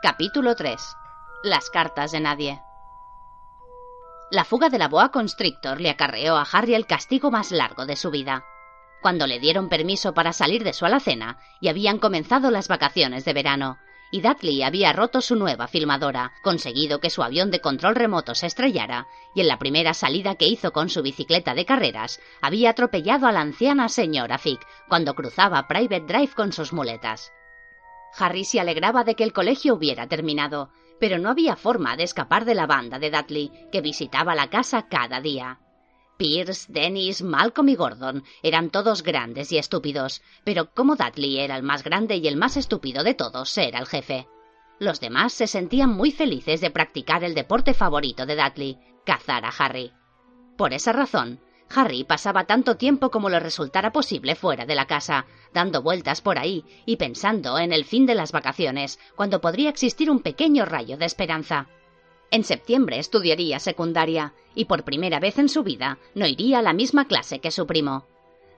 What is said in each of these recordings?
Capítulo 3. Las cartas de nadie. La fuga de la boa constrictor le acarreó a Harry el castigo más largo de su vida. Cuando le dieron permiso para salir de su alacena y habían comenzado las vacaciones de verano, y Dudley había roto su nueva filmadora, conseguido que su avión de control remoto se estrellara, y en la primera salida que hizo con su bicicleta de carreras, había atropellado a la anciana señora Fick cuando cruzaba Private Drive con sus muletas. Harry se alegraba de que el colegio hubiera terminado, pero no había forma de escapar de la banda de Dudley, que visitaba la casa cada día. Pierce, Dennis, Malcolm y Gordon eran todos grandes y estúpidos, pero como Dudley era el más grande y el más estúpido de todos, era el jefe. Los demás se sentían muy felices de practicar el deporte favorito de Dudley, cazar a Harry. Por esa razón, Harry pasaba tanto tiempo como le resultara posible fuera de la casa, dando vueltas por ahí y pensando en el fin de las vacaciones, cuando podría existir un pequeño rayo de esperanza. En septiembre estudiaría secundaria y por primera vez en su vida no iría a la misma clase que su primo.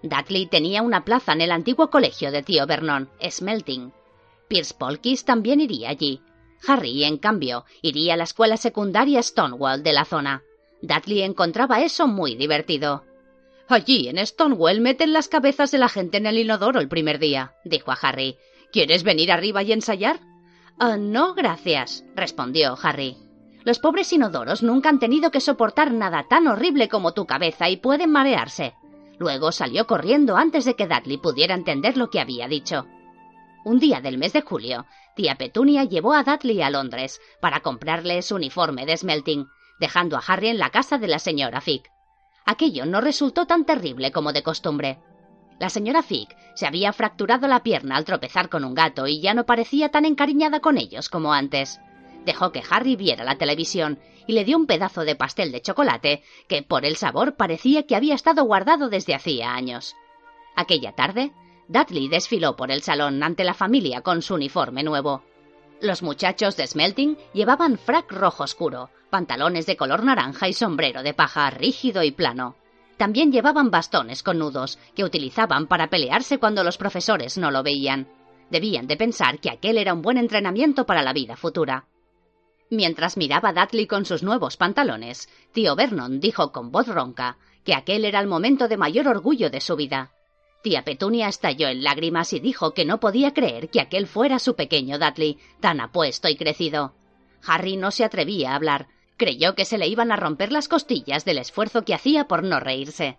Dudley tenía una plaza en el antiguo colegio de tío Vernon, Smelting. Pierce Polkis también iría allí. Harry, en cambio, iría a la escuela secundaria Stonewall de la zona. Dudley encontraba eso muy divertido. Allí, en Stonewall, meten las cabezas de la gente en el inodoro el primer día, dijo a Harry. ¿Quieres venir arriba y ensayar? Ah, no, gracias, respondió Harry. Los pobres inodoros nunca han tenido que soportar nada tan horrible como tu cabeza y pueden marearse. Luego salió corriendo antes de que Dudley pudiera entender lo que había dicho. Un día del mes de julio, tía Petunia llevó a Dudley a Londres para comprarle su uniforme de smelting, dejando a Harry en la casa de la señora Fick. Aquello no resultó tan terrible como de costumbre. La señora Fick se había fracturado la pierna al tropezar con un gato y ya no parecía tan encariñada con ellos como antes dejó que Harry viera la televisión y le dio un pedazo de pastel de chocolate que por el sabor parecía que había estado guardado desde hacía años. Aquella tarde, Dudley desfiló por el salón ante la familia con su uniforme nuevo. Los muchachos de Smelting llevaban frac rojo oscuro, pantalones de color naranja y sombrero de paja rígido y plano. También llevaban bastones con nudos, que utilizaban para pelearse cuando los profesores no lo veían. Debían de pensar que aquel era un buen entrenamiento para la vida futura. Mientras miraba Dudley con sus nuevos pantalones, tío Vernon dijo con voz ronca que aquel era el momento de mayor orgullo de su vida. Tía Petunia estalló en lágrimas y dijo que no podía creer que aquel fuera su pequeño Dudley, tan apuesto y crecido. Harry no se atrevía a hablar. Creyó que se le iban a romper las costillas del esfuerzo que hacía por no reírse.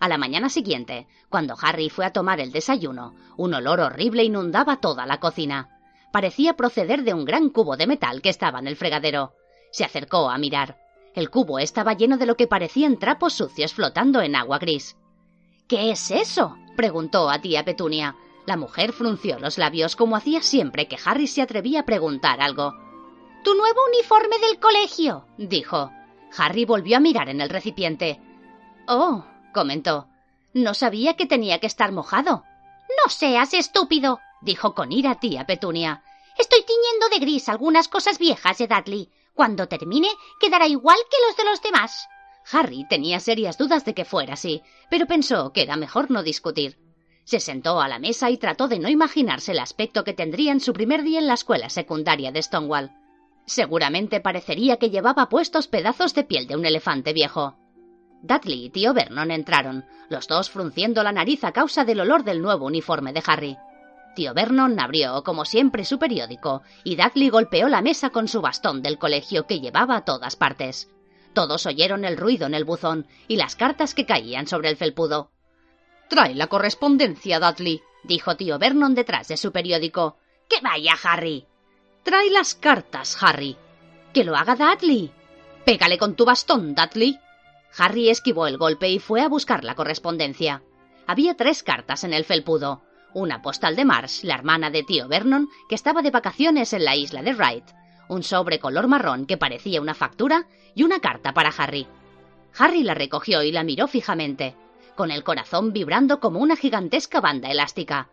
A la mañana siguiente, cuando Harry fue a tomar el desayuno, un olor horrible inundaba toda la cocina parecía proceder de un gran cubo de metal que estaba en el fregadero. Se acercó a mirar. El cubo estaba lleno de lo que parecían trapos sucios flotando en agua gris. ¿Qué es eso? Preguntó a tía Petunia. La mujer frunció los labios como hacía siempre que Harry se atrevía a preguntar algo. Tu nuevo uniforme del colegio, dijo. Harry volvió a mirar en el recipiente. Oh, comentó. No sabía que tenía que estar mojado. No seas estúpido, dijo con ira tía Petunia. Estoy tiñendo de gris algunas cosas viejas de Dudley. Cuando termine, quedará igual que los de los demás. Harry tenía serias dudas de que fuera así, pero pensó que era mejor no discutir. Se sentó a la mesa y trató de no imaginarse el aspecto que tendría en su primer día en la escuela secundaria de Stonewall. Seguramente parecería que llevaba puestos pedazos de piel de un elefante viejo. Dudley y tío Vernon entraron, los dos frunciendo la nariz a causa del olor del nuevo uniforme de Harry. Tío Vernon abrió, como siempre, su periódico, y Dudley golpeó la mesa con su bastón del colegio que llevaba a todas partes. Todos oyeron el ruido en el buzón y las cartas que caían sobre el felpudo. Trae la correspondencia, Dudley, dijo tío Vernon detrás de su periódico. ¡Que vaya, Harry! Trae las cartas, Harry. Que lo haga Dudley. Pégale con tu bastón, Dudley. Harry esquivó el golpe y fue a buscar la correspondencia. Había tres cartas en el felpudo una postal de Marsh, la hermana de tío Vernon, que estaba de vacaciones en la isla de Wright, un sobre color marrón que parecía una factura y una carta para Harry. Harry la recogió y la miró fijamente, con el corazón vibrando como una gigantesca banda elástica.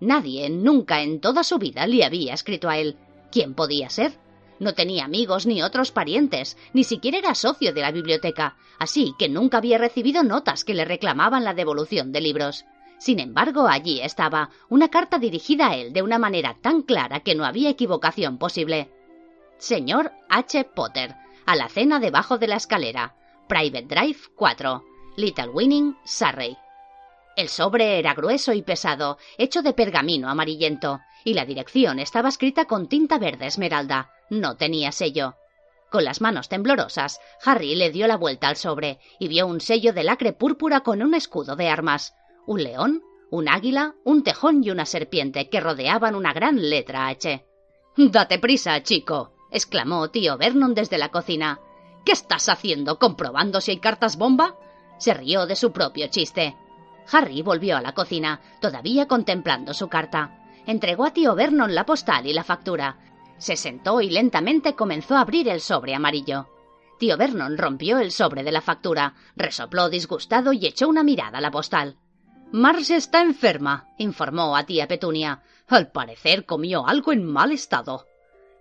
Nadie nunca en toda su vida le había escrito a él. ¿Quién podía ser? No tenía amigos ni otros parientes, ni siquiera era socio de la biblioteca, así que nunca había recibido notas que le reclamaban la devolución de libros. Sin embargo, allí estaba, una carta dirigida a él de una manera tan clara que no había equivocación posible. Señor H. Potter, a la cena debajo de la escalera. Private Drive 4, Little Winning, Surrey. El sobre era grueso y pesado, hecho de pergamino amarillento, y la dirección estaba escrita con tinta verde esmeralda. No tenía sello. Con las manos temblorosas, Harry le dio la vuelta al sobre y vio un sello de lacre púrpura con un escudo de armas, un león, un águila, un tejón y una serpiente que rodeaban una gran letra H. Date prisa, chico, exclamó tío Vernon desde la cocina. ¿Qué estás haciendo? ¿Comprobando si hay cartas bomba? Se rió de su propio chiste. Harry volvió a la cocina, todavía contemplando su carta. Entregó a tío Vernon la postal y la factura. Se sentó y lentamente comenzó a abrir el sobre amarillo. Tío Vernon rompió el sobre de la factura, resopló disgustado y echó una mirada a la postal. Marge está enferma, informó a tía Petunia. Al parecer comió algo en mal estado.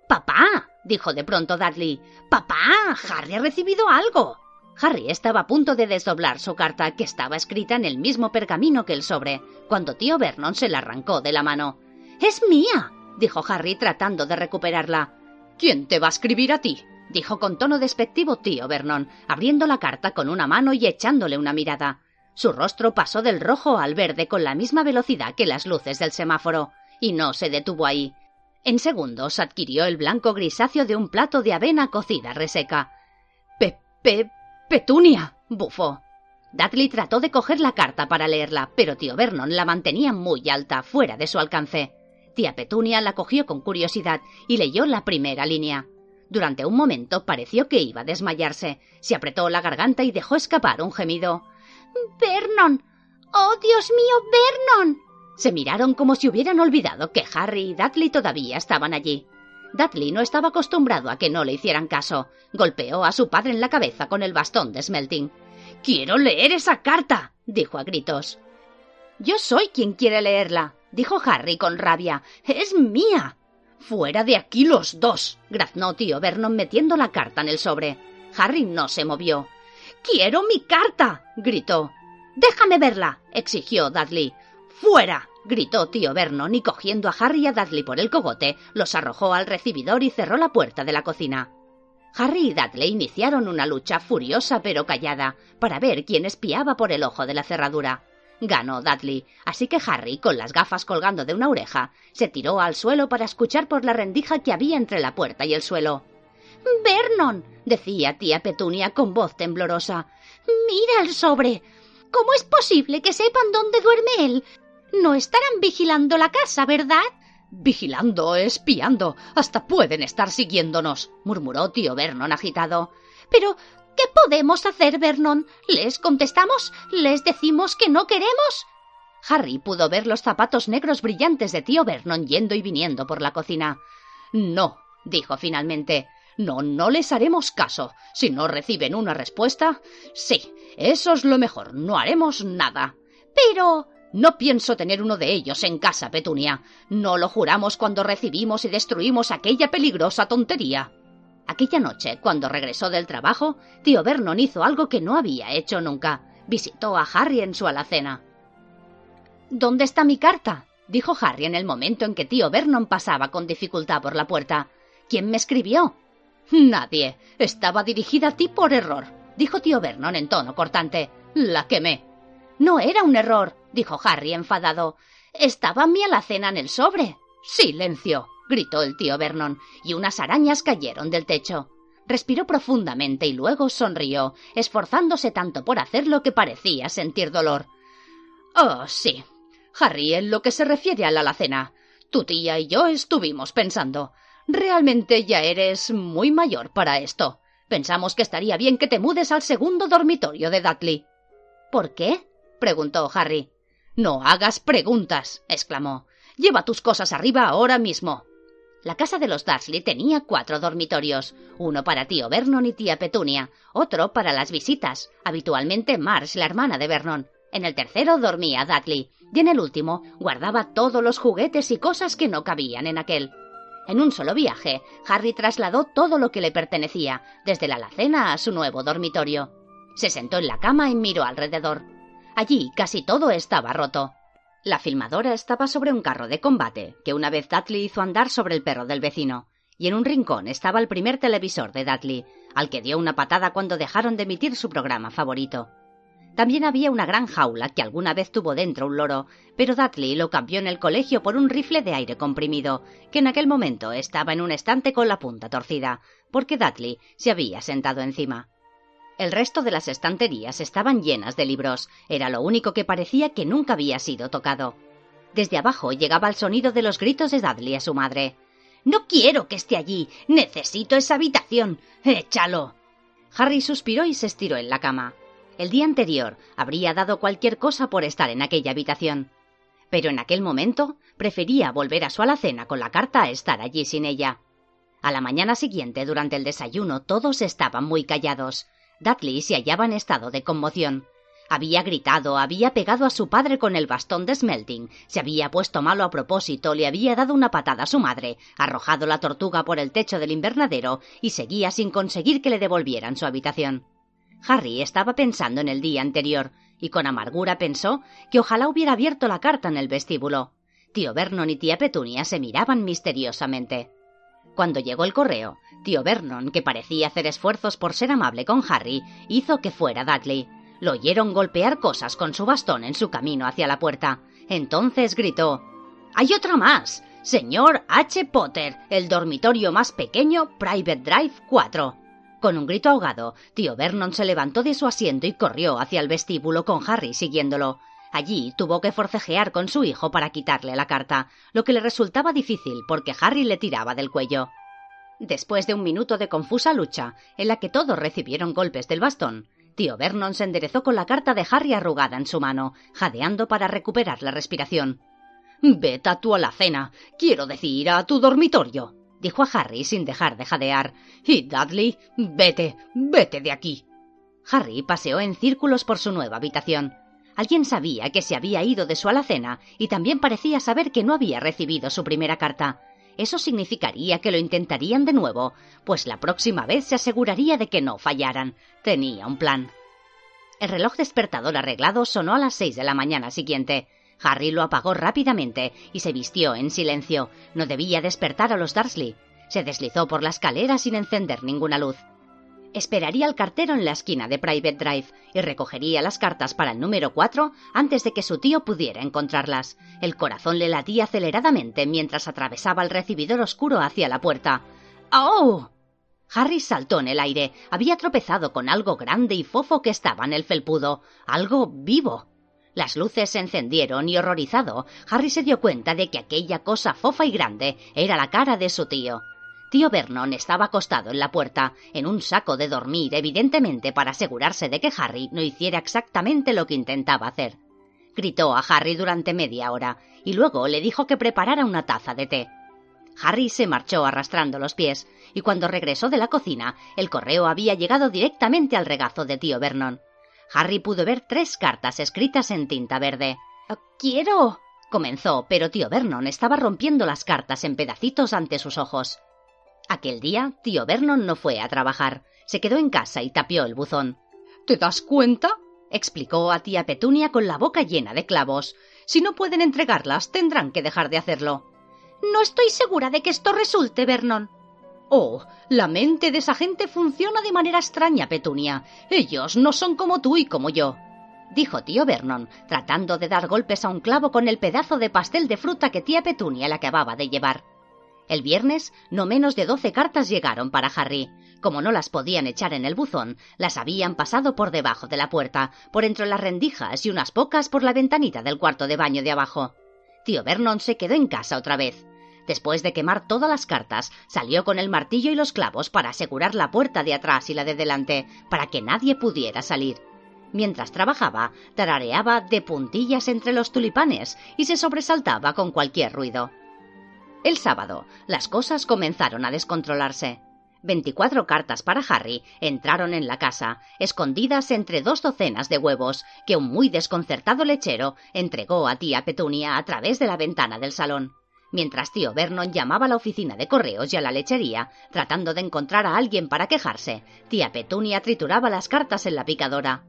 Papá, dijo de pronto Dudley. Papá, Harry ha recibido algo. Harry estaba a punto de desdoblar su carta, que estaba escrita en el mismo pergamino que el sobre, cuando tío Vernon se la arrancó de la mano. Es mía, dijo Harry tratando de recuperarla. ¿Quién te va a escribir a ti? dijo con tono despectivo tío Vernon, abriendo la carta con una mano y echándole una mirada. Su rostro pasó del rojo al verde con la misma velocidad que las luces del semáforo, y no se detuvo ahí. En segundos adquirió el blanco grisáceo de un plato de avena cocida reseca. Pepe Petunia. bufó. Dudley trató de coger la carta para leerla, pero tío Vernon la mantenía muy alta, fuera de su alcance. Tía Petunia la cogió con curiosidad y leyó la primera línea. Durante un momento pareció que iba a desmayarse. Se apretó la garganta y dejó escapar un gemido. Vernon. Oh, Dios mío, Vernon. Se miraron como si hubieran olvidado que Harry y Dudley todavía estaban allí. Dudley no estaba acostumbrado a que no le hicieran caso. Golpeó a su padre en la cabeza con el bastón de Smelting. Quiero leer esa carta. dijo a gritos. Yo soy quien quiere leerla, dijo Harry con rabia. Es mía. Fuera de aquí los dos. graznó tío Vernon metiendo la carta en el sobre. Harry no se movió. Quiero mi carta. gritó. Déjame verla. exigió Dudley. ¡Fuera! gritó tío Vernon y cogiendo a Harry y a Dudley por el cogote, los arrojó al recibidor y cerró la puerta de la cocina. Harry y Dudley iniciaron una lucha furiosa pero callada para ver quién espiaba por el ojo de la cerradura. Ganó Dudley, así que Harry, con las gafas colgando de una oreja, se tiró al suelo para escuchar por la rendija que había entre la puerta y el suelo. Vernon, decía tía Petunia con voz temblorosa. Mira el sobre. ¿Cómo es posible que sepan dónde duerme él? No estarán vigilando la casa, ¿verdad? Vigilando, espiando. Hasta pueden estar siguiéndonos, murmuró tío Vernon agitado. Pero, ¿qué podemos hacer, Vernon? ¿Les contestamos? ¿Les decimos que no queremos? Harry pudo ver los zapatos negros brillantes de tío Vernon yendo y viniendo por la cocina. No, dijo finalmente. No, no les haremos caso. Si no reciben una respuesta. Sí, eso es lo mejor. No haremos nada. Pero. No pienso tener uno de ellos en casa, Petunia. No lo juramos cuando recibimos y destruimos aquella peligrosa tontería. Aquella noche, cuando regresó del trabajo, tío Vernon hizo algo que no había hecho nunca. Visitó a Harry en su alacena. ¿Dónde está mi carta? dijo Harry en el momento en que tío Vernon pasaba con dificultad por la puerta. ¿Quién me escribió? Nadie. Estaba dirigida a ti por error, dijo tío Vernon en tono cortante. La quemé. No era un error, dijo Harry enfadado. Estaba mi alacena en el sobre. Silencio, gritó el tío Vernon, y unas arañas cayeron del techo. Respiró profundamente y luego sonrió, esforzándose tanto por hacerlo que parecía sentir dolor. Oh, sí. Harry, en lo que se refiere a la alacena, tu tía y yo estuvimos pensando. Realmente ya eres muy mayor para esto. Pensamos que estaría bien que te mudes al segundo dormitorio de Dudley. ¿Por qué? preguntó Harry. No hagas preguntas, exclamó. Lleva tus cosas arriba ahora mismo. La casa de los Dursley tenía cuatro dormitorios, uno para tío Vernon y tía Petunia, otro para las visitas, habitualmente Marsh, la hermana de Vernon. En el tercero dormía Dudley, y en el último guardaba todos los juguetes y cosas que no cabían en aquel. En un solo viaje, Harry trasladó todo lo que le pertenecía, desde la alacena a su nuevo dormitorio. Se sentó en la cama y miró alrededor. Allí casi todo estaba roto. La filmadora estaba sobre un carro de combate, que una vez Dudley hizo andar sobre el perro del vecino, y en un rincón estaba el primer televisor de Dudley, al que dio una patada cuando dejaron de emitir su programa favorito. También había una gran jaula que alguna vez tuvo dentro un loro, pero Dudley lo cambió en el colegio por un rifle de aire comprimido, que en aquel momento estaba en un estante con la punta torcida, porque Dudley se había sentado encima. El resto de las estanterías estaban llenas de libros, era lo único que parecía que nunca había sido tocado. Desde abajo llegaba el sonido de los gritos de Dudley a su madre. No quiero que esté allí. Necesito esa habitación. Échalo. Harry suspiró y se estiró en la cama. El día anterior habría dado cualquier cosa por estar en aquella habitación. Pero en aquel momento prefería volver a su alacena con la carta a estar allí sin ella. A la mañana siguiente, durante el desayuno, todos estaban muy callados. Dudley se hallaba en estado de conmoción. Había gritado, había pegado a su padre con el bastón de Smelting, se había puesto malo a propósito, le había dado una patada a su madre, arrojado la tortuga por el techo del invernadero y seguía sin conseguir que le devolvieran su habitación. Harry estaba pensando en el día anterior y con amargura pensó que ojalá hubiera abierto la carta en el vestíbulo. Tío Vernon y tía Petunia se miraban misteriosamente. Cuando llegó el correo, tío Vernon, que parecía hacer esfuerzos por ser amable con Harry, hizo que fuera Dudley. Lo oyeron golpear cosas con su bastón en su camino hacia la puerta. Entonces gritó Hay otra más. Señor H. Potter, el dormitorio más pequeño, Private Drive 4. Con un grito ahogado, tío Vernon se levantó de su asiento y corrió hacia el vestíbulo con Harry siguiéndolo. Allí tuvo que forcejear con su hijo para quitarle la carta, lo que le resultaba difícil porque Harry le tiraba del cuello. Después de un minuto de confusa lucha, en la que todos recibieron golpes del bastón, Tío Vernon se enderezó con la carta de Harry arrugada en su mano, jadeando para recuperar la respiración. Vete a tu alacena, quiero decir, a tu dormitorio, dijo a Harry sin dejar de jadear. Y Dudley, vete, vete de aquí. Harry paseó en círculos por su nueva habitación. Alguien sabía que se había ido de su alacena y también parecía saber que no había recibido su primera carta. Eso significaría que lo intentarían de nuevo, pues la próxima vez se aseguraría de que no fallaran. Tenía un plan. El reloj despertador arreglado sonó a las seis de la mañana siguiente. Harry lo apagó rápidamente y se vistió en silencio. No debía despertar a los Dursley. Se deslizó por la escalera sin encender ninguna luz. Esperaría al cartero en la esquina de Private Drive y recogería las cartas para el número 4 antes de que su tío pudiera encontrarlas. El corazón le latía aceleradamente mientras atravesaba el recibidor oscuro hacia la puerta. ¡Oh! Harry saltó en el aire. Había tropezado con algo grande y fofo que estaba en el felpudo. Algo vivo. Las luces se encendieron y horrorizado, Harry se dio cuenta de que aquella cosa fofa y grande era la cara de su tío. Tío Vernon estaba acostado en la puerta, en un saco de dormir, evidentemente para asegurarse de que Harry no hiciera exactamente lo que intentaba hacer. Gritó a Harry durante media hora y luego le dijo que preparara una taza de té. Harry se marchó arrastrando los pies, y cuando regresó de la cocina, el correo había llegado directamente al regazo de tío Vernon. Harry pudo ver tres cartas escritas en tinta verde. Quiero. comenzó, pero tío Vernon estaba rompiendo las cartas en pedacitos ante sus ojos. Aquel día, tío Vernon no fue a trabajar. Se quedó en casa y tapió el buzón. ¿Te das cuenta? explicó a tía Petunia con la boca llena de clavos. Si no pueden entregarlas, tendrán que dejar de hacerlo. No estoy segura de que esto resulte, Vernon. Oh, la mente de esa gente funciona de manera extraña, Petunia. Ellos no son como tú y como yo. Dijo tío Vernon, tratando de dar golpes a un clavo con el pedazo de pastel de fruta que tía Petunia le acababa de llevar. El viernes, no menos de doce cartas llegaron para Harry. Como no las podían echar en el buzón, las habían pasado por debajo de la puerta, por entre las rendijas y unas pocas por la ventanita del cuarto de baño de abajo. Tío Vernon se quedó en casa otra vez. Después de quemar todas las cartas, salió con el martillo y los clavos para asegurar la puerta de atrás y la de delante, para que nadie pudiera salir. Mientras trabajaba, tarareaba de puntillas entre los tulipanes y se sobresaltaba con cualquier ruido. El sábado, las cosas comenzaron a descontrolarse. Veinticuatro cartas para Harry entraron en la casa, escondidas entre dos docenas de huevos que un muy desconcertado lechero entregó a tía Petunia a través de la ventana del salón. Mientras tío Vernon llamaba a la oficina de correos y a la lechería, tratando de encontrar a alguien para quejarse, tía Petunia trituraba las cartas en la picadora.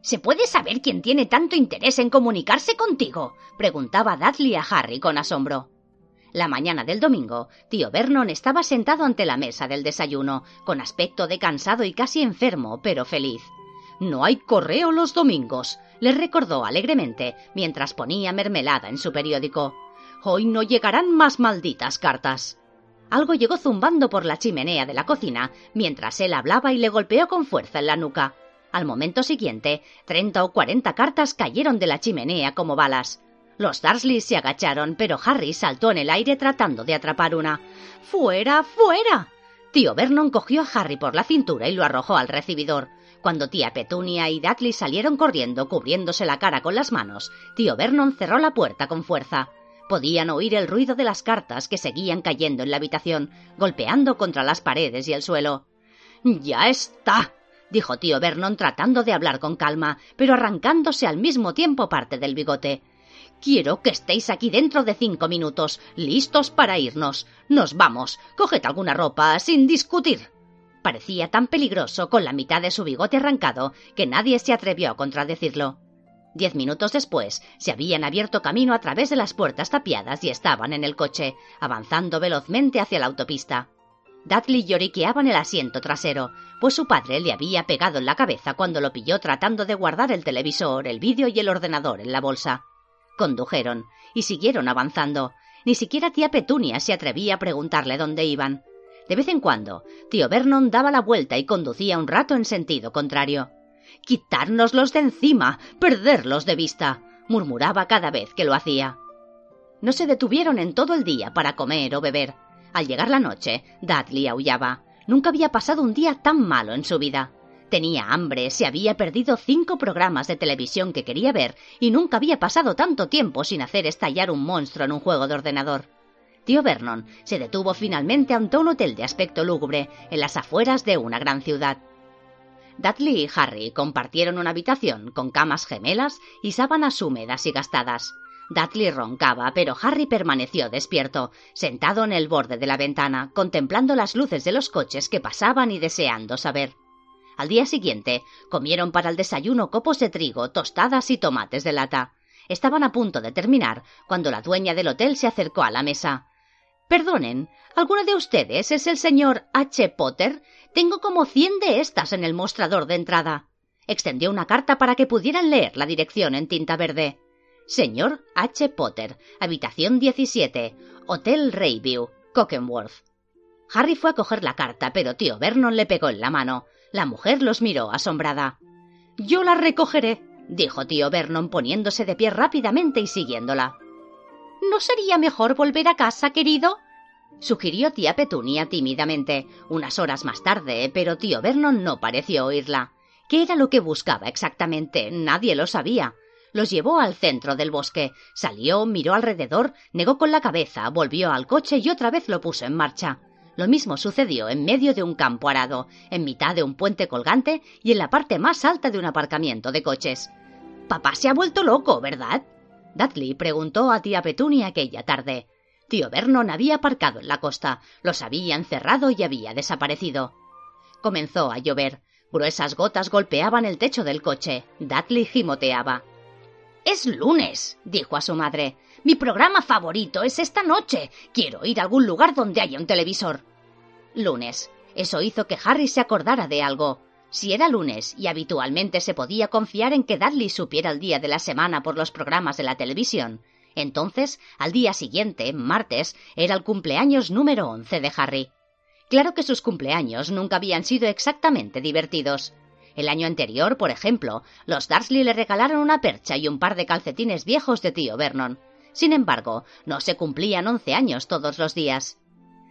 ¿Se puede saber quién tiene tanto interés en comunicarse contigo? preguntaba Dudley a Harry con asombro. La mañana del domingo, tío Vernon estaba sentado ante la mesa del desayuno, con aspecto de cansado y casi enfermo, pero feliz. No hay correo los domingos, le recordó alegremente mientras ponía mermelada en su periódico. Hoy no llegarán más malditas cartas. Algo llegó zumbando por la chimenea de la cocina mientras él hablaba y le golpeó con fuerza en la nuca. Al momento siguiente, treinta o cuarenta cartas cayeron de la chimenea como balas. Los Dursley se agacharon, pero Harry saltó en el aire tratando de atrapar una. ¡Fuera, fuera! Tío Vernon cogió a Harry por la cintura y lo arrojó al recibidor. Cuando tía Petunia y Dudley salieron corriendo cubriéndose la cara con las manos, tío Vernon cerró la puerta con fuerza. Podían oír el ruido de las cartas que seguían cayendo en la habitación, golpeando contra las paredes y el suelo. Ya está, dijo tío Vernon tratando de hablar con calma, pero arrancándose al mismo tiempo parte del bigote. Quiero que estéis aquí dentro de cinco minutos, listos para irnos. Nos vamos. Coged alguna ropa, sin discutir. Parecía tan peligroso con la mitad de su bigote arrancado que nadie se atrevió a contradecirlo. Diez minutos después, se habían abierto camino a través de las puertas tapiadas y estaban en el coche, avanzando velozmente hacia la autopista. Dudley lloriqueaba en el asiento trasero, pues su padre le había pegado en la cabeza cuando lo pilló tratando de guardar el televisor, el vídeo y el ordenador en la bolsa. Condujeron y siguieron avanzando. Ni siquiera tía Petunia se atrevía a preguntarle dónde iban. De vez en cuando, tío Vernon daba la vuelta y conducía un rato en sentido contrario. Quitárnoslos de encima, perderlos de vista, murmuraba cada vez que lo hacía. No se detuvieron en todo el día para comer o beber. Al llegar la noche, Dudley aullaba. Nunca había pasado un día tan malo en su vida. Tenía hambre, se había perdido cinco programas de televisión que quería ver y nunca había pasado tanto tiempo sin hacer estallar un monstruo en un juego de ordenador. Tío Vernon se detuvo finalmente ante un hotel de aspecto lúgubre en las afueras de una gran ciudad. Dudley y Harry compartieron una habitación con camas gemelas y sábanas húmedas y gastadas. Dudley roncaba, pero Harry permaneció despierto, sentado en el borde de la ventana, contemplando las luces de los coches que pasaban y deseando saber. Al día siguiente, comieron para el desayuno copos de trigo, tostadas y tomates de lata. Estaban a punto de terminar cuando la dueña del hotel se acercó a la mesa. Perdonen, ¿alguno de ustedes es el señor H. Potter? Tengo como cien de estas en el mostrador de entrada. Extendió una carta para que pudieran leer la dirección en tinta verde. Señor H. Potter, habitación 17, Hotel Rayview, Cockenworth. Harry fue a coger la carta, pero tío Vernon le pegó en la mano. La mujer los miró asombrada. Yo la recogeré, dijo tío Vernon poniéndose de pie rápidamente y siguiéndola. ¿No sería mejor volver a casa, querido? sugirió tía Petunia tímidamente, unas horas más tarde, pero tío Vernon no pareció oírla. ¿Qué era lo que buscaba exactamente? Nadie lo sabía. Los llevó al centro del bosque, salió, miró alrededor, negó con la cabeza, volvió al coche y otra vez lo puso en marcha. Lo mismo sucedió en medio de un campo arado, en mitad de un puente colgante y en la parte más alta de un aparcamiento de coches. Papá se ha vuelto loco, ¿verdad? Dudley preguntó a tía Petunia aquella tarde. Tío Vernon había aparcado en la costa, los había encerrado y había desaparecido. Comenzó a llover. Gruesas gotas golpeaban el techo del coche. Dudley gimoteaba. Es lunes, dijo a su madre. Mi programa favorito es esta noche. Quiero ir a algún lugar donde haya un televisor. Lunes. Eso hizo que Harry se acordara de algo. Si era lunes y habitualmente se podía confiar en que Dudley supiera el día de la semana por los programas de la televisión, entonces, al día siguiente, martes, era el cumpleaños número once de Harry. Claro que sus cumpleaños nunca habían sido exactamente divertidos. El año anterior, por ejemplo, los Dursley le regalaron una percha y un par de calcetines viejos de tío Vernon. Sin embargo, no se cumplían once años todos los días.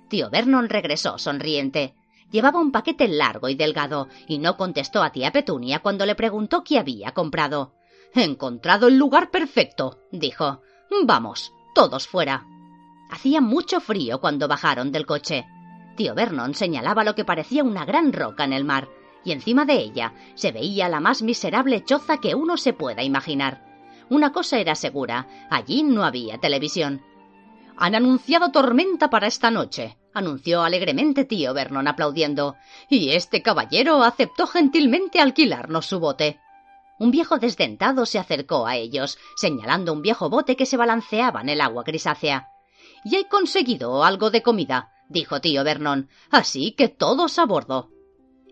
Tío Vernon regresó sonriente. Llevaba un paquete largo y delgado, y no contestó a tía Petunia cuando le preguntó qué había comprado. He encontrado el lugar perfecto, dijo. Vamos, todos fuera. Hacía mucho frío cuando bajaron del coche. Tío Vernon señalaba lo que parecía una gran roca en el mar, y encima de ella se veía la más miserable choza que uno se pueda imaginar. Una cosa era segura, allí no había televisión. Han anunciado tormenta para esta noche, anunció alegremente tío Vernon aplaudiendo, y este caballero aceptó gentilmente alquilarnos su bote. Un viejo desdentado se acercó a ellos, señalando un viejo bote que se balanceaba en el agua grisácea. y he conseguido algo de comida, dijo tío Vernon, así que todos a bordo.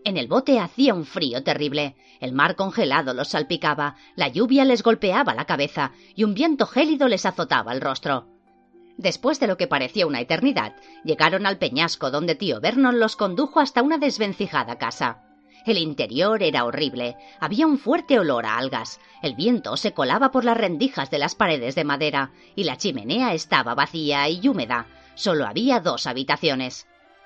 En el bote hacía un frío terrible, el mar congelado los salpicaba, la lluvia les golpeaba la cabeza y un viento gélido les azotaba el rostro. Después de lo que parecía una eternidad, llegaron al peñasco donde tío Vernon los condujo hasta una desvencijada casa. El interior era horrible, había un fuerte olor a algas, el viento se colaba por las rendijas de las paredes de madera, y la chimenea estaba vacía y húmeda. Solo había dos habitaciones.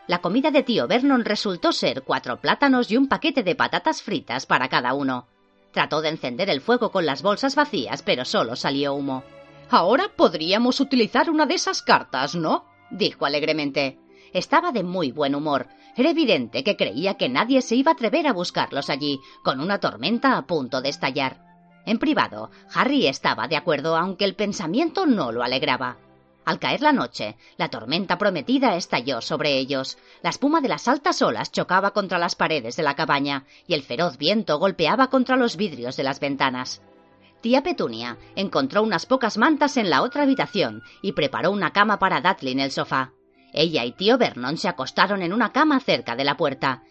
La comida de tío Vernon resultó ser cuatro plátanos y un paquete de patatas fritas para cada uno. Trató de encender el fuego con las bolsas vacías, pero solo salió humo. Ahora podríamos utilizar una de esas cartas, ¿no? dijo alegremente. Estaba de muy buen humor. Era evidente que creía que nadie se iba a atrever a buscarlos allí, con una tormenta a punto de estallar. En privado, Harry estaba de acuerdo, aunque el pensamiento no lo alegraba. Al caer la noche, la tormenta prometida estalló sobre ellos. La espuma de las altas olas chocaba contra las paredes de la cabaña y el feroz viento golpeaba contra los vidrios de las ventanas. Tía Petunia encontró unas pocas mantas en la otra habitación y preparó una cama para Dudley en el sofá. Ella y tío Vernon se acostaron en una cama cerca de la puerta,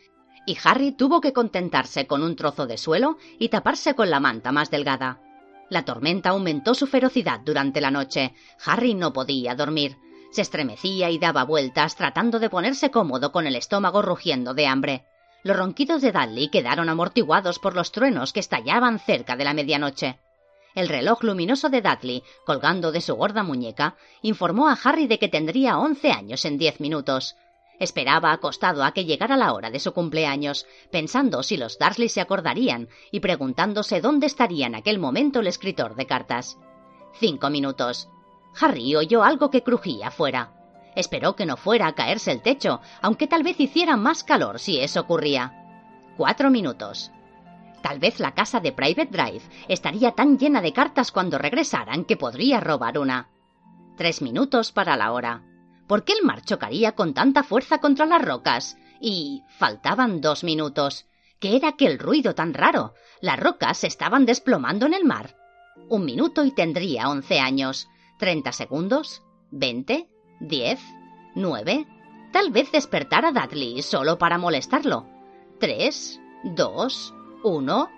y Harry tuvo que contentarse con un trozo de suelo y taparse con la manta más delgada. La tormenta aumentó su ferocidad durante la noche. Harry no podía dormir. Se estremecía y daba vueltas tratando de ponerse cómodo con el estómago rugiendo de hambre. Los ronquidos de Dudley quedaron amortiguados por los truenos que estallaban cerca de la medianoche. El reloj luminoso de Dudley, colgando de su gorda muñeca, informó a Harry de que tendría once años en diez minutos. Esperaba acostado a que llegara la hora de su cumpleaños, pensando si los Darsley se acordarían y preguntándose dónde estaría en aquel momento el escritor de cartas. Cinco minutos. Harry oyó algo que crujía afuera. Esperó que no fuera a caerse el techo, aunque tal vez hiciera más calor si eso ocurría. Cuatro minutos. Tal vez la casa de Private Drive estaría tan llena de cartas cuando regresaran que podría robar una. Tres minutos para la hora. ¿Por qué el mar chocaría con tanta fuerza contra las rocas? Y faltaban dos minutos. ¿Qué era aquel ruido tan raro? Las rocas se estaban desplomando en el mar. Un minuto y tendría once años. Treinta segundos. Veinte. Diez. Nueve. Tal vez despertara Dudley solo para molestarlo. Tres. Dos. Uno.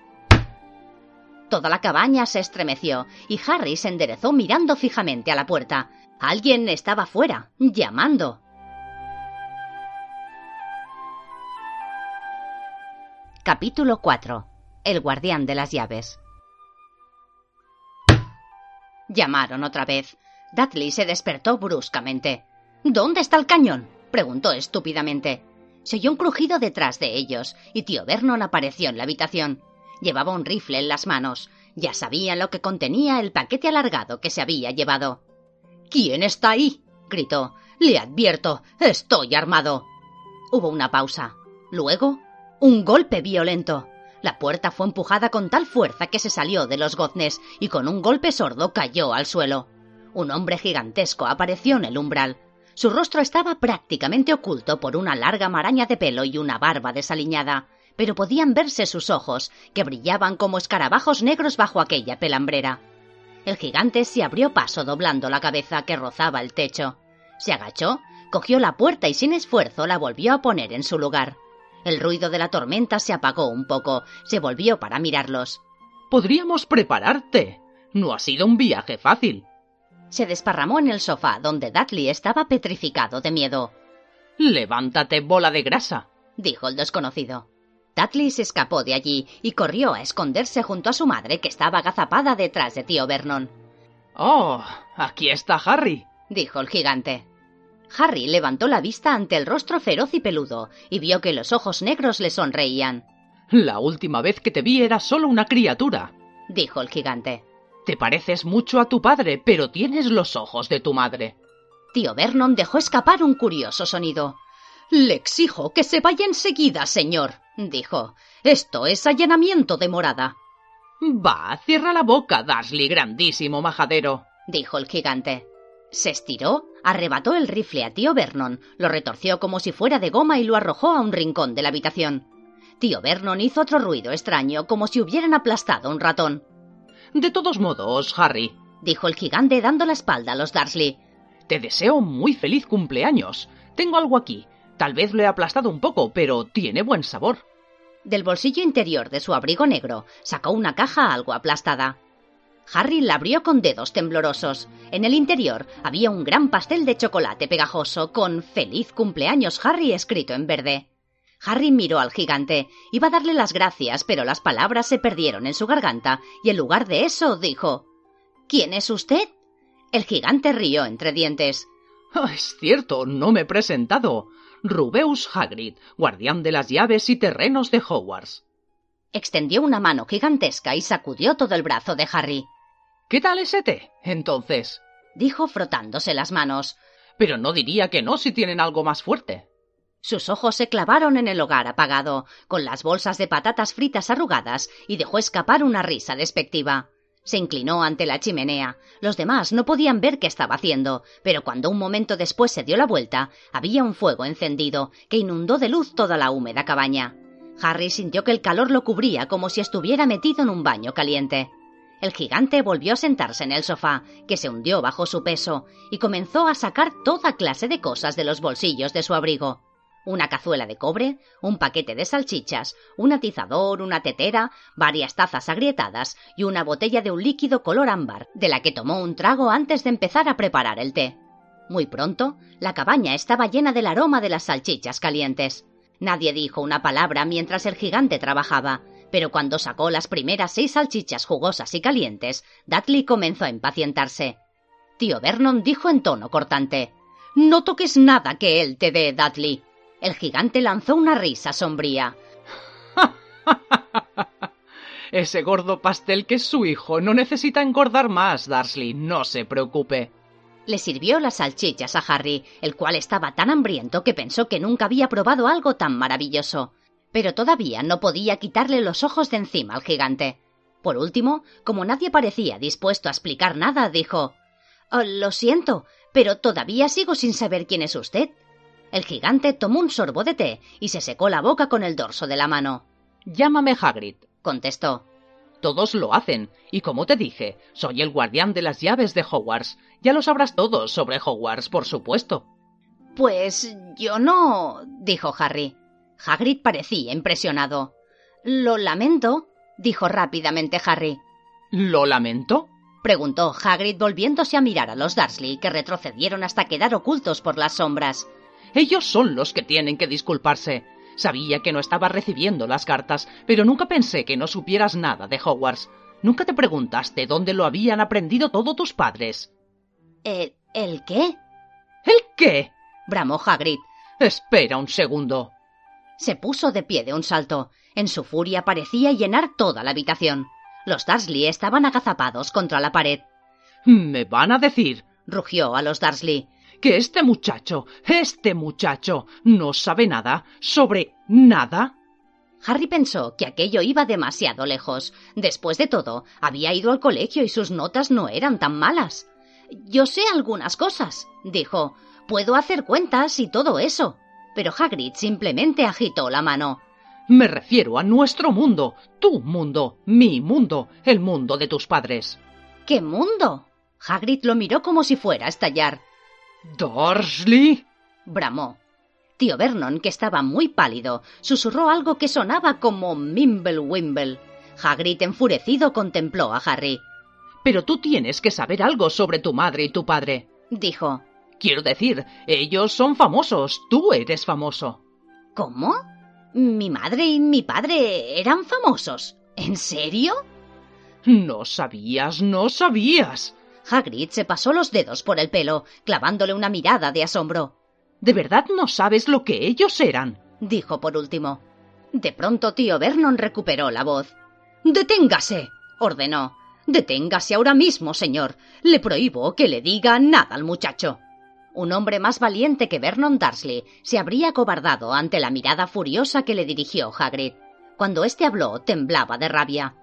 Toda la cabaña se estremeció y Harry se enderezó mirando fijamente a la puerta. Alguien estaba fuera, llamando. Capítulo 4. El guardián de las llaves. Llamaron otra vez. Dudley se despertó bruscamente. ¿Dónde está el cañón? preguntó estúpidamente. Se oyó un crujido detrás de ellos, y tío Vernon apareció en la habitación. Llevaba un rifle en las manos. Ya sabía lo que contenía el paquete alargado que se había llevado. ¿Quién está ahí? gritó. Le advierto. Estoy armado. Hubo una pausa. Luego, un golpe violento. La puerta fue empujada con tal fuerza que se salió de los goznes y con un golpe sordo cayó al suelo. Un hombre gigantesco apareció en el umbral. Su rostro estaba prácticamente oculto por una larga maraña de pelo y una barba desaliñada, pero podían verse sus ojos, que brillaban como escarabajos negros bajo aquella pelambrera. El gigante se abrió paso doblando la cabeza que rozaba el techo. Se agachó, cogió la puerta y sin esfuerzo la volvió a poner en su lugar. El ruido de la tormenta se apagó un poco, se volvió para mirarlos. Podríamos prepararte. No ha sido un viaje fácil se desparramó en el sofá donde Dudley estaba petrificado de miedo. Levántate, bola de grasa, dijo el desconocido. Dudley se escapó de allí y corrió a esconderse junto a su madre que estaba agazapada detrás de tío Vernon. Oh, aquí está Harry, dijo el gigante. Harry levantó la vista ante el rostro feroz y peludo y vio que los ojos negros le sonreían. La última vez que te vi era solo una criatura, dijo el gigante. Te pareces mucho a tu padre, pero tienes los ojos de tu madre. Tío Vernon dejó escapar un curioso sonido. Le exijo que se vaya enseguida, señor, dijo. Esto es allanamiento de morada. Va, cierra la boca, Darsley, grandísimo majadero, dijo el gigante. Se estiró, arrebató el rifle a tío Vernon, lo retorció como si fuera de goma y lo arrojó a un rincón de la habitación. Tío Vernon hizo otro ruido extraño, como si hubieran aplastado un ratón. De todos modos, Harry, dijo el gigante dando la espalda a los Darsley. Te deseo muy feliz cumpleaños. Tengo algo aquí. Tal vez lo he aplastado un poco, pero tiene buen sabor. Del bolsillo interior de su abrigo negro sacó una caja algo aplastada. Harry la abrió con dedos temblorosos. En el interior había un gran pastel de chocolate pegajoso con Feliz cumpleaños Harry escrito en verde. Harry miró al gigante. Iba a darle las gracias, pero las palabras se perdieron en su garganta, y en lugar de eso dijo ¿Quién es usted? El gigante rió entre dientes. Ah, es cierto, no me he presentado. Rubeus Hagrid, guardián de las llaves y terrenos de Hogwarts. Extendió una mano gigantesca y sacudió todo el brazo de Harry. ¿Qué tal ese té, entonces? dijo frotándose las manos. Pero no diría que no si tienen algo más fuerte. Sus ojos se clavaron en el hogar apagado, con las bolsas de patatas fritas arrugadas, y dejó escapar una risa despectiva. Se inclinó ante la chimenea. Los demás no podían ver qué estaba haciendo, pero cuando un momento después se dio la vuelta, había un fuego encendido que inundó de luz toda la húmeda cabaña. Harry sintió que el calor lo cubría como si estuviera metido en un baño caliente. El gigante volvió a sentarse en el sofá, que se hundió bajo su peso, y comenzó a sacar toda clase de cosas de los bolsillos de su abrigo una cazuela de cobre, un paquete de salchichas, un atizador, una tetera, varias tazas agrietadas y una botella de un líquido color ámbar, de la que tomó un trago antes de empezar a preparar el té. Muy pronto, la cabaña estaba llena del aroma de las salchichas calientes. Nadie dijo una palabra mientras el gigante trabajaba, pero cuando sacó las primeras seis salchichas jugosas y calientes, Dudley comenzó a impacientarse. Tío Vernon dijo en tono cortante No toques nada que él te dé, Dudley. El gigante lanzó una risa sombría. Ese gordo pastel que es su hijo no necesita engordar más, Darsley, no se preocupe. Le sirvió las salchichas a Harry, el cual estaba tan hambriento que pensó que nunca había probado algo tan maravilloso. Pero todavía no podía quitarle los ojos de encima al gigante. Por último, como nadie parecía dispuesto a explicar nada, dijo oh, Lo siento, pero todavía sigo sin saber quién es usted. El gigante tomó un sorbo de té y se secó la boca con el dorso de la mano. Llámame Hagrid, contestó. Todos lo hacen, y como te dije, soy el guardián de las llaves de Hogwarts. Ya lo sabrás todo sobre Hogwarts, por supuesto. Pues yo no. dijo Harry. Hagrid parecía impresionado. Lo lamento, dijo rápidamente Harry. ¿Lo lamento? preguntó Hagrid volviéndose a mirar a los Dursley, que retrocedieron hasta quedar ocultos por las sombras. Ellos son los que tienen que disculparse. Sabía que no estaba recibiendo las cartas, pero nunca pensé que no supieras nada de Hogwarts. ¿Nunca te preguntaste dónde lo habían aprendido todos tus padres? ¿El, ¿El qué? ¿El qué? bramó Hagrid. Espera un segundo. Se puso de pie de un salto. En su furia parecía llenar toda la habitación. Los Dursley estaban agazapados contra la pared. Me van a decir, rugió a los Dursley, que este muchacho, este muchacho, no sabe nada sobre nada? Harry pensó que aquello iba demasiado lejos. Después de todo, había ido al colegio y sus notas no eran tan malas. Yo sé algunas cosas, dijo. Puedo hacer cuentas y todo eso. Pero Hagrid simplemente agitó la mano. Me refiero a nuestro mundo, tu mundo, mi mundo, el mundo de tus padres. ¿Qué mundo? Hagrid lo miró como si fuera a estallar. ¿Dursley? bramó. Tío Vernon, que estaba muy pálido, susurró algo que sonaba como Mimble-Wimble. Hagrid, enfurecido, contempló a Harry. Pero tú tienes que saber algo sobre tu madre y tu padre, dijo. Quiero decir, ellos son famosos, tú eres famoso. ¿Cómo? ¿Mi madre y mi padre eran famosos? ¿En serio? No sabías, no sabías. Hagrid se pasó los dedos por el pelo, clavándole una mirada de asombro. ¿De verdad no sabes lo que ellos eran? dijo por último. De pronto tío Vernon recuperó la voz. Deténgase. ordenó. Deténgase ahora mismo, señor. Le prohíbo que le diga nada al muchacho. Un hombre más valiente que Vernon Dursley se habría acobardado ante la mirada furiosa que le dirigió Hagrid. Cuando éste habló, temblaba de rabia.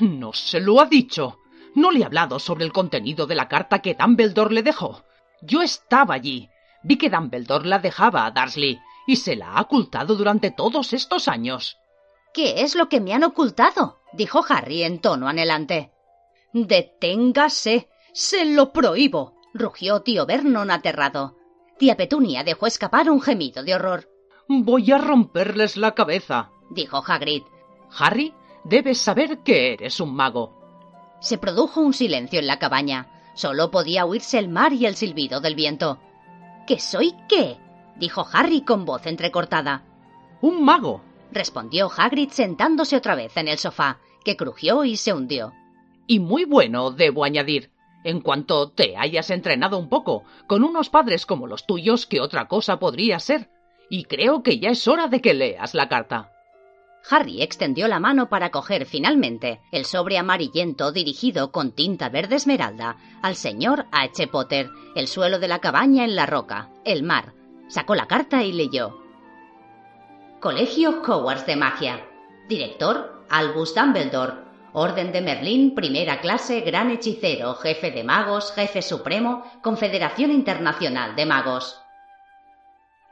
No se lo ha dicho. No le he hablado sobre el contenido de la carta que Dumbledore le dejó. Yo estaba allí. Vi que Dumbledore la dejaba a Dursley y se la ha ocultado durante todos estos años. ¿Qué es lo que me han ocultado? dijo Harry en tono anhelante. Deténgase. Se lo prohíbo. rugió tío Vernon aterrado. Tía Petunia dejó escapar un gemido de horror. Voy a romperles la cabeza, dijo Hagrid. Harry, debes saber que eres un mago. Se produjo un silencio en la cabaña. Solo podía oírse el mar y el silbido del viento. ¿Qué soy qué? dijo Harry con voz entrecortada. Un mago, respondió Hagrid sentándose otra vez en el sofá, que crujió y se hundió. Y muy bueno, debo añadir. En cuanto te hayas entrenado un poco, con unos padres como los tuyos, que otra cosa podría ser. Y creo que ya es hora de que leas la carta. Harry extendió la mano para coger finalmente el sobre amarillento dirigido con tinta verde esmeralda al señor H. Potter, el suelo de la cabaña en la roca, el mar. Sacó la carta y leyó. Colegio Hogwarts de Magia. Director Albus Dumbledore. Orden de Merlín, primera clase, gran hechicero, jefe de magos, jefe supremo, Confederación Internacional de Magos.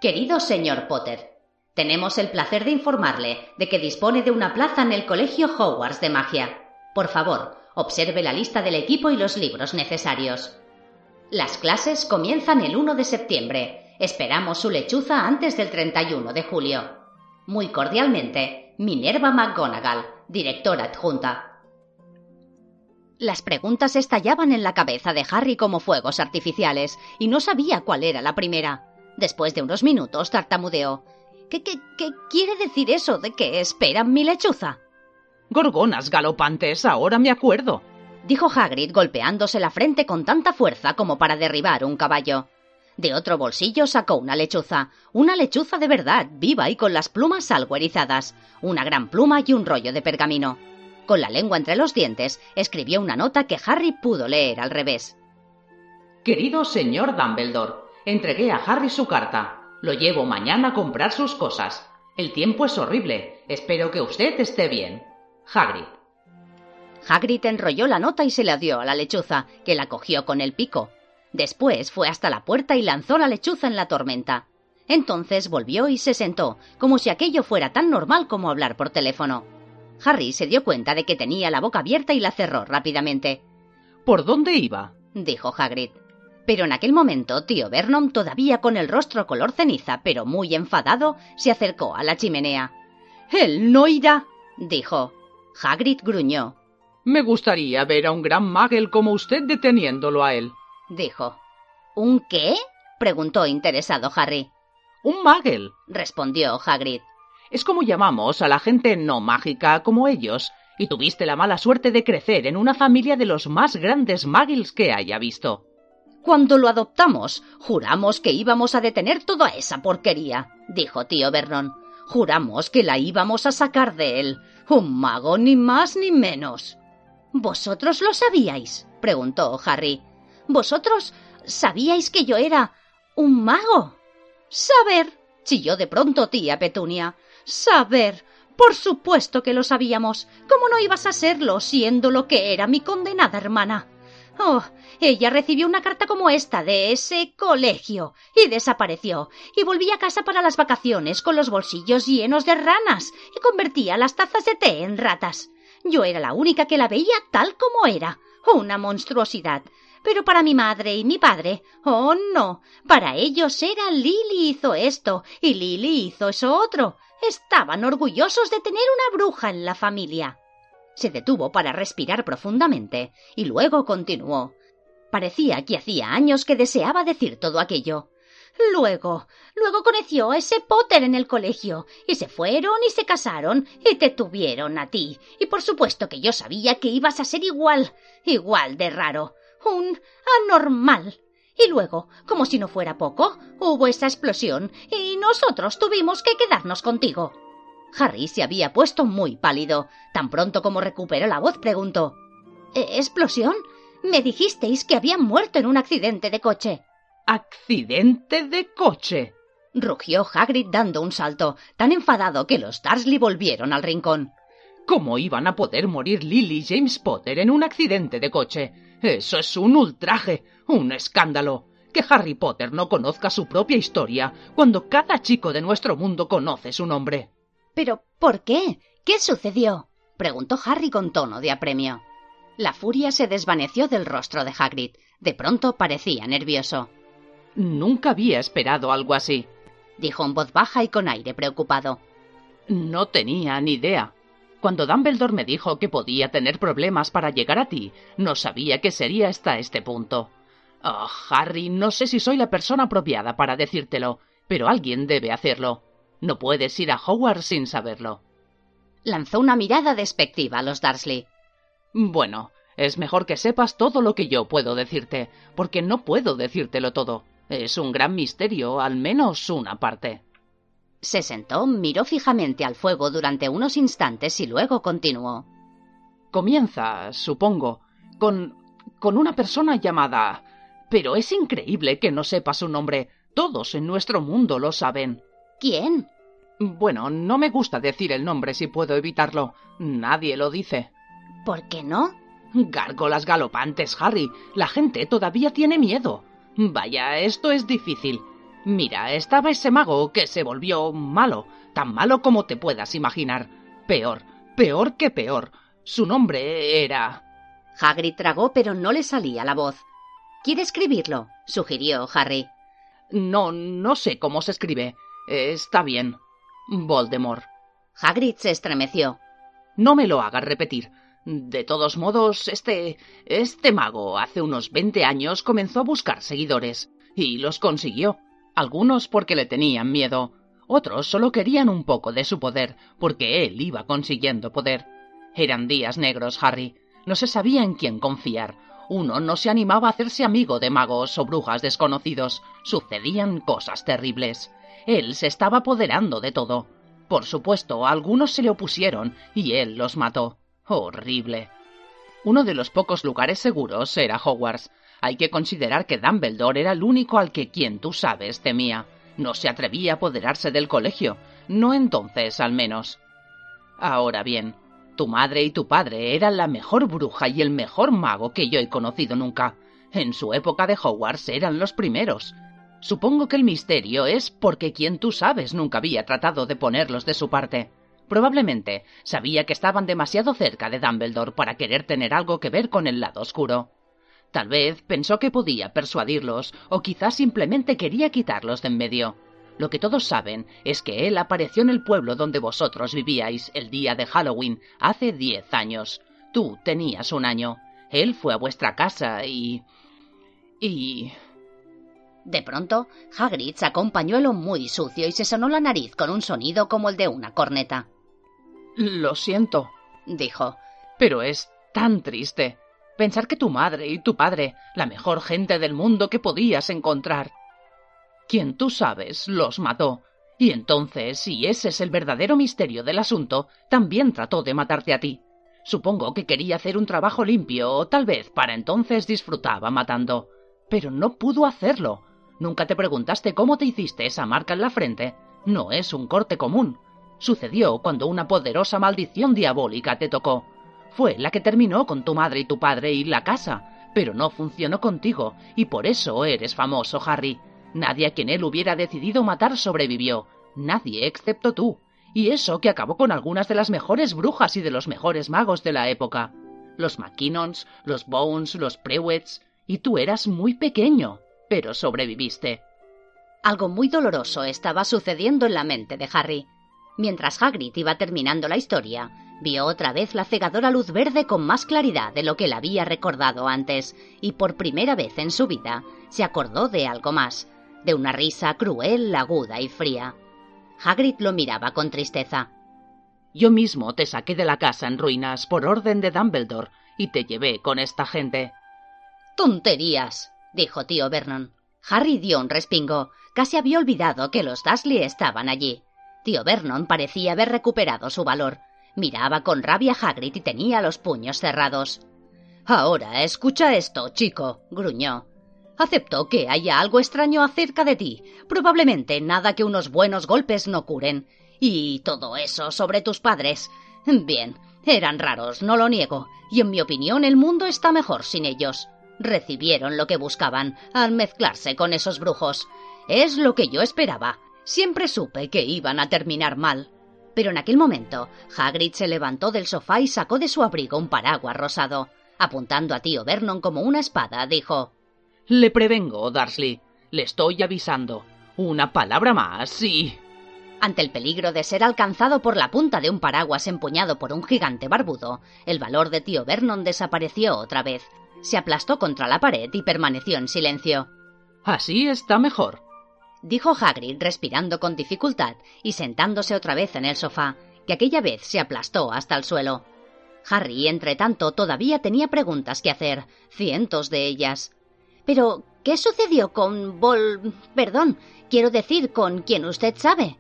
Querido señor Potter, tenemos el placer de informarle de que dispone de una plaza en el Colegio Hogwarts de Magia. Por favor, observe la lista del equipo y los libros necesarios. Las clases comienzan el 1 de septiembre. Esperamos su lechuza antes del 31 de julio. Muy cordialmente, Minerva McGonagall, directora adjunta. Las preguntas estallaban en la cabeza de Harry como fuegos artificiales, y no sabía cuál era la primera. Después de unos minutos tartamudeó. ¿Qué, qué, qué quiere decir eso de que esperan mi lechuza? Gorgonas galopantes, ahora me acuerdo, dijo Hagrid golpeándose la frente con tanta fuerza como para derribar un caballo. De otro bolsillo sacó una lechuza, una lechuza de verdad, viva y con las plumas algo erizadas, una gran pluma y un rollo de pergamino. Con la lengua entre los dientes, escribió una nota que Harry pudo leer al revés. Querido señor Dumbledore, entregué a Harry su carta. Lo llevo mañana a comprar sus cosas. El tiempo es horrible. Espero que usted esté bien. Hagrid. Hagrid enrolló la nota y se la dio a la lechuza, que la cogió con el pico. Después fue hasta la puerta y lanzó la lechuza en la tormenta. Entonces volvió y se sentó, como si aquello fuera tan normal como hablar por teléfono. Harry se dio cuenta de que tenía la boca abierta y la cerró rápidamente. ¿Por dónde iba? dijo Hagrid. Pero en aquel momento tío Vernon, todavía con el rostro color ceniza, pero muy enfadado, se acercó a la chimenea. Él no irá, dijo. Hagrid gruñó. Me gustaría ver a un gran magel como usted deteniéndolo a él, dijo. ¿Un qué? preguntó interesado Harry. Un magel, respondió Hagrid. Es como llamamos a la gente no mágica como ellos, y tuviste la mala suerte de crecer en una familia de los más grandes muggles que haya visto. Cuando lo adoptamos, juramos que íbamos a detener toda esa porquería, dijo tío Vernon. Juramos que la íbamos a sacar de él. Un mago ni más ni menos. ¿Vosotros lo sabíais? preguntó Harry. ¿Vosotros sabíais que yo era un mago? Saber, chilló de pronto tía Petunia. Saber. Por supuesto que lo sabíamos. ¿Cómo no ibas a serlo siendo lo que era mi condenada hermana? Oh, ella recibió una carta como esta de ese colegio y desapareció y volví a casa para las vacaciones con los bolsillos llenos de ranas y convertía las tazas de té en ratas. Yo era la única que la veía tal como era, una monstruosidad. Pero para mi madre y mi padre, oh no, para ellos era Lily hizo esto y Lily hizo eso otro. Estaban orgullosos de tener una bruja en la familia. Se detuvo para respirar profundamente y luego continuó. Parecía que hacía años que deseaba decir todo aquello. Luego, luego conoció a ese Potter en el colegio, y se fueron y se casaron, y te tuvieron a ti. Y por supuesto que yo sabía que ibas a ser igual, igual de raro, un anormal. Y luego, como si no fuera poco, hubo esa explosión, y nosotros tuvimos que quedarnos contigo. Harry se había puesto muy pálido. Tan pronto como recuperó la voz, preguntó ¿E-, ¿Explosión? Me dijisteis que habían muerto en un accidente de coche. ¿Accidente de coche? rugió Hagrid dando un salto, tan enfadado que los Dursley volvieron al rincón. ¿Cómo iban a poder morir Lily y James Potter en un accidente de coche? Eso es un ultraje, un escándalo. Que Harry Potter no conozca su propia historia, cuando cada chico de nuestro mundo conoce su nombre. ¿Pero por qué? ¿Qué sucedió? preguntó Harry con tono de apremio. La furia se desvaneció del rostro de Hagrid. De pronto parecía nervioso. Nunca había esperado algo así, dijo en voz baja y con aire preocupado. No tenía ni idea. Cuando Dumbledore me dijo que podía tener problemas para llegar a ti, no sabía que sería hasta este punto. Oh, Harry, no sé si soy la persona apropiada para decírtelo, pero alguien debe hacerlo. No puedes ir a Hogwarts sin saberlo. Lanzó una mirada despectiva a los Dursley. Bueno, es mejor que sepas todo lo que yo puedo decirte, porque no puedo decírtelo todo. Es un gran misterio, al menos una parte. Se sentó, miró fijamente al fuego durante unos instantes y luego continuó. Comienza, supongo, con. con una persona llamada. Pero es increíble que no sepa su nombre. Todos en nuestro mundo lo saben. ¿Quién? Bueno, no me gusta decir el nombre si puedo evitarlo. Nadie lo dice. ¿Por qué no? Gárgolas galopantes, Harry. La gente todavía tiene miedo. Vaya, esto es difícil. Mira, estaba ese mago que se volvió malo, tan malo como te puedas imaginar. Peor, peor que peor. Su nombre era. Hagrid tragó, pero no le salía la voz. ¿Quiere escribirlo? sugirió Harry. No, no sé cómo se escribe. Está bien. Voldemort. Hagrid se estremeció. No me lo hagas repetir. De todos modos, este. este mago hace unos veinte años comenzó a buscar seguidores. Y los consiguió. Algunos porque le tenían miedo. Otros solo querían un poco de su poder, porque él iba consiguiendo poder. Eran días negros, Harry. No se sabía en quién confiar. Uno no se animaba a hacerse amigo de magos o brujas desconocidos. Sucedían cosas terribles. Él se estaba apoderando de todo. Por supuesto, algunos se le opusieron y él los mató. Horrible. Uno de los pocos lugares seguros era Hogwarts. Hay que considerar que Dumbledore era el único al que quien tú sabes temía. No se atrevía a apoderarse del colegio, no entonces al menos. Ahora bien, tu madre y tu padre eran la mejor bruja y el mejor mago que yo he conocido nunca. En su época de Hogwarts eran los primeros. Supongo que el misterio es porque quien tú sabes nunca había tratado de ponerlos de su parte. Probablemente sabía que estaban demasiado cerca de Dumbledore para querer tener algo que ver con el lado oscuro. Tal vez pensó que podía persuadirlos, o quizás simplemente quería quitarlos de en medio. Lo que todos saben es que él apareció en el pueblo donde vosotros vivíais el día de Halloween hace diez años. Tú tenías un año. Él fue a vuestra casa y. y. De pronto, Hagrid sacó un pañuelo muy sucio y se sonó la nariz con un sonido como el de una corneta. Lo siento, dijo. Pero es tan triste. Pensar que tu madre y tu padre, la mejor gente del mundo que podías encontrar, quien tú sabes, los mató. Y entonces, si ese es el verdadero misterio del asunto, también trató de matarte a ti. Supongo que quería hacer un trabajo limpio, o tal vez para entonces disfrutaba matando. Pero no pudo hacerlo. ¿Nunca te preguntaste cómo te hiciste esa marca en la frente? No es un corte común. Sucedió cuando una poderosa maldición diabólica te tocó. Fue la que terminó con tu madre y tu padre y la casa, pero no funcionó contigo, y por eso eres famoso, Harry. Nadie a quien él hubiera decidido matar sobrevivió. Nadie excepto tú. Y eso que acabó con algunas de las mejores brujas y de los mejores magos de la época. Los McKinnons, los Bones, los Prewets. Y tú eras muy pequeño pero sobreviviste. Algo muy doloroso estaba sucediendo en la mente de Harry. Mientras Hagrid iba terminando la historia, vio otra vez la cegadora luz verde con más claridad de lo que la había recordado antes, y por primera vez en su vida se acordó de algo más, de una risa cruel, aguda y fría. Hagrid lo miraba con tristeza. Yo mismo te saqué de la casa en ruinas por orden de Dumbledore y te llevé con esta gente. Tonterías, dijo tío Vernon. Harry dio un respingo. Casi había olvidado que los Dursley estaban allí. Tío Vernon parecía haber recuperado su valor. Miraba con rabia a Hagrid y tenía los puños cerrados. Ahora, escucha esto, chico, gruñó. Acepto que haya algo extraño acerca de ti, probablemente nada que unos buenos golpes no curen. Y todo eso sobre tus padres. Bien, eran raros, no lo niego, y en mi opinión el mundo está mejor sin ellos recibieron lo que buscaban al mezclarse con esos brujos. Es lo que yo esperaba. Siempre supe que iban a terminar mal. Pero en aquel momento, Hagrid se levantó del sofá y sacó de su abrigo un paraguas rosado. Apuntando a tío Vernon como una espada, dijo Le prevengo, Darsley. Le estoy avisando. Una palabra más y... Ante el peligro de ser alcanzado por la punta de un paraguas empuñado por un gigante barbudo, el valor de tío Vernon desapareció otra vez. Se aplastó contra la pared y permaneció en silencio. Así está mejor, dijo Hagrid respirando con dificultad y sentándose otra vez en el sofá, que aquella vez se aplastó hasta el suelo. Harry, entre tanto, todavía tenía preguntas que hacer, cientos de ellas. Pero, ¿qué sucedió con Vol... perdón, quiero decir, con quien usted sabe?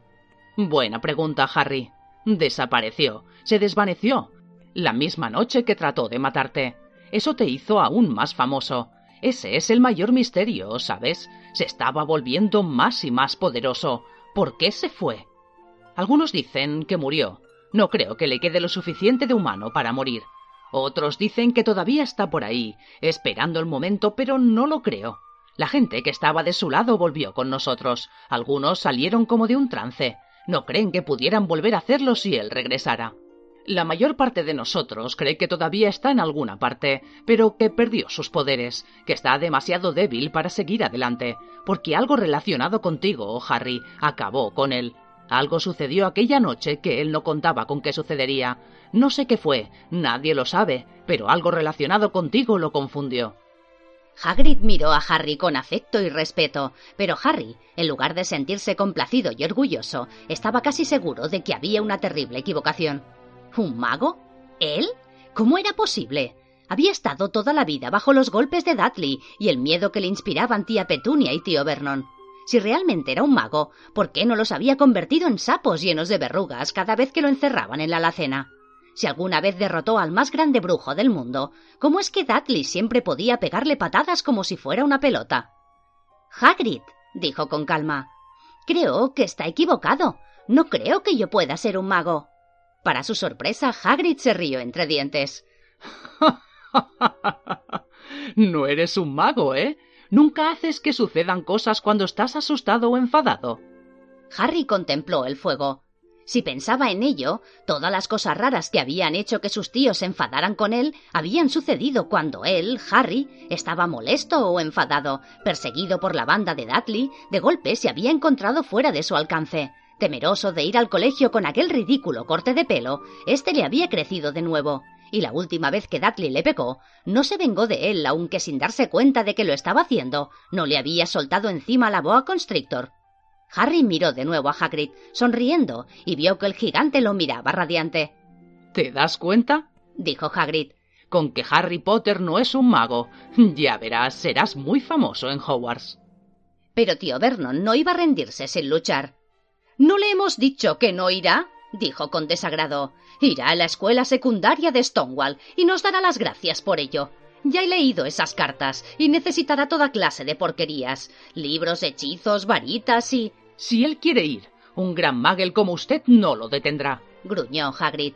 Buena pregunta, Harry. Desapareció, se desvaneció. La misma noche que trató de matarte. Eso te hizo aún más famoso. Ese es el mayor misterio, ¿sabes? Se estaba volviendo más y más poderoso. ¿Por qué se fue? Algunos dicen que murió. No creo que le quede lo suficiente de humano para morir. Otros dicen que todavía está por ahí, esperando el momento, pero no lo creo. La gente que estaba de su lado volvió con nosotros. Algunos salieron como de un trance. No creen que pudieran volver a hacerlo si él regresara. La mayor parte de nosotros cree que todavía está en alguna parte, pero que perdió sus poderes, que está demasiado débil para seguir adelante, porque algo relacionado contigo, Harry, acabó con él. Algo sucedió aquella noche que él no contaba con que sucedería. No sé qué fue, nadie lo sabe, pero algo relacionado contigo lo confundió. Hagrid miró a Harry con afecto y respeto, pero Harry, en lugar de sentirse complacido y orgulloso, estaba casi seguro de que había una terrible equivocación. ¿Un mago? ¿Él? ¿Cómo era posible? Había estado toda la vida bajo los golpes de Dudley y el miedo que le inspiraban tía Petunia y tío Vernon. Si realmente era un mago, ¿por qué no los había convertido en sapos llenos de verrugas cada vez que lo encerraban en la alacena? Si alguna vez derrotó al más grande brujo del mundo, ¿cómo es que Dudley siempre podía pegarle patadas como si fuera una pelota? Hagrid, dijo con calma. Creo que está equivocado. No creo que yo pueda ser un mago. Para su sorpresa, Hagrid se rió entre dientes. no eres un mago, ¿eh? Nunca haces que sucedan cosas cuando estás asustado o enfadado. Harry contempló el fuego. Si pensaba en ello, todas las cosas raras que habían hecho que sus tíos se enfadaran con él habían sucedido cuando él, Harry, estaba molesto o enfadado, perseguido por la banda de Dudley, de golpe se había encontrado fuera de su alcance. Temeroso de ir al colegio con aquel ridículo corte de pelo, este le había crecido de nuevo, y la última vez que Dudley le pecó, no se vengó de él, aunque sin darse cuenta de que lo estaba haciendo, no le había soltado encima la boa constrictor. Harry miró de nuevo a Hagrid, sonriendo, y vio que el gigante lo miraba radiante. ¿Te das cuenta? dijo Hagrid. Con que Harry Potter no es un mago. Ya verás, serás muy famoso en Hogwarts. Pero tío Vernon no iba a rendirse sin luchar. ¿No le hemos dicho que no irá? dijo con desagrado. Irá a la escuela secundaria de Stonewall y nos dará las gracias por ello. Ya he leído esas cartas y necesitará toda clase de porquerías. Libros, hechizos, varitas y. Si él quiere ir, un gran magel como usted no lo detendrá. gruñó Hagrid.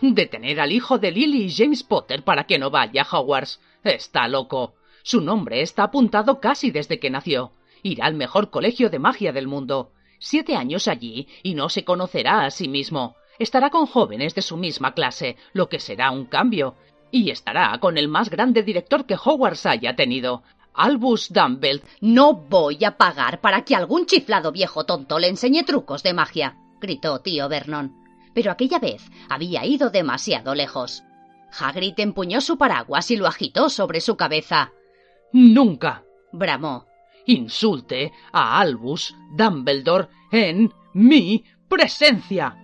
Detener al hijo de Lily y James Potter para que no vaya a Hogwarts. Está loco. Su nombre está apuntado casi desde que nació. Irá al mejor colegio de magia del mundo. Siete años allí y no se conocerá a sí mismo. Estará con jóvenes de su misma clase, lo que será un cambio. Y estará con el más grande director que Hogwarts haya tenido, Albus Dumbledore. No voy a pagar para que algún chiflado viejo tonto le enseñe trucos de magia, gritó tío Vernon. Pero aquella vez había ido demasiado lejos. Hagrid empuñó su paraguas y lo agitó sobre su cabeza. Nunca. bramó. Insulte a Albus Dumbledore en mi presencia.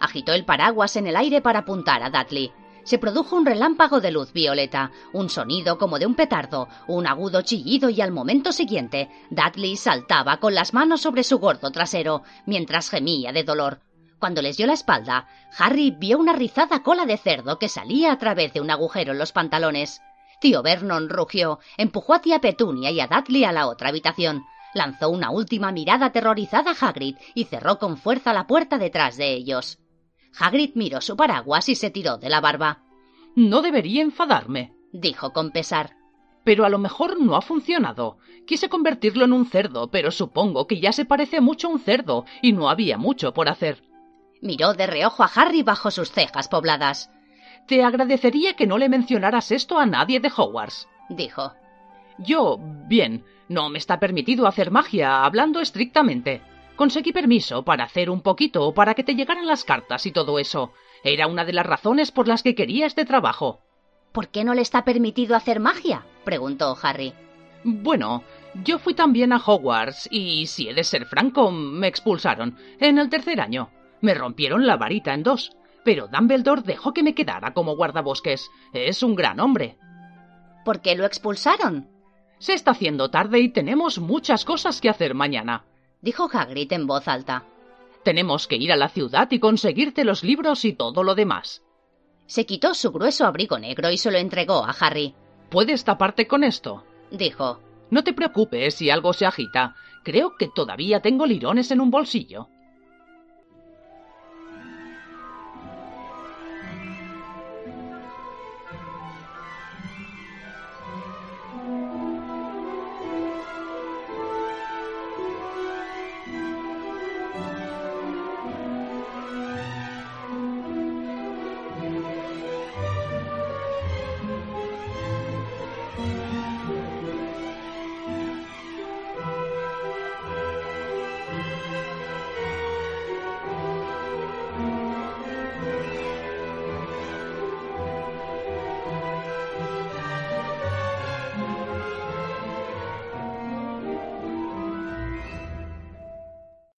Agitó el paraguas en el aire para apuntar a Dudley se produjo un relámpago de luz violeta, un sonido como de un petardo, un agudo chillido y al momento siguiente, Dudley saltaba con las manos sobre su gordo trasero, mientras gemía de dolor. Cuando les dio la espalda, Harry vio una rizada cola de cerdo que salía a través de un agujero en los pantalones. Tío Vernon rugió, empujó a tía Petunia y a Dudley a la otra habitación, lanzó una última mirada aterrorizada a Hagrid y cerró con fuerza la puerta detrás de ellos. Hagrid miró su paraguas y se tiró de la barba. No debería enfadarme, dijo con pesar. Pero a lo mejor no ha funcionado. Quise convertirlo en un cerdo, pero supongo que ya se parece mucho a un cerdo y no había mucho por hacer. Miró de reojo a Harry bajo sus cejas pobladas. Te agradecería que no le mencionaras esto a nadie de Hogwarts, dijo. Yo, bien, no me está permitido hacer magia, hablando estrictamente. Conseguí permiso para hacer un poquito, para que te llegaran las cartas y todo eso. Era una de las razones por las que quería este trabajo. ¿Por qué no le está permitido hacer magia? preguntó Harry. Bueno, yo fui también a Hogwarts y, si he de ser franco, me expulsaron en el tercer año. Me rompieron la varita en dos, pero Dumbledore dejó que me quedara como guardabosques. Es un gran hombre. ¿Por qué lo expulsaron? Se está haciendo tarde y tenemos muchas cosas que hacer mañana, dijo Hagrid en voz alta. Tenemos que ir a la ciudad y conseguirte los libros y todo lo demás. Se quitó su grueso abrigo negro y se lo entregó a Harry. ¿Puedes taparte con esto? dijo. No te preocupes si algo se agita. Creo que todavía tengo lirones en un bolsillo.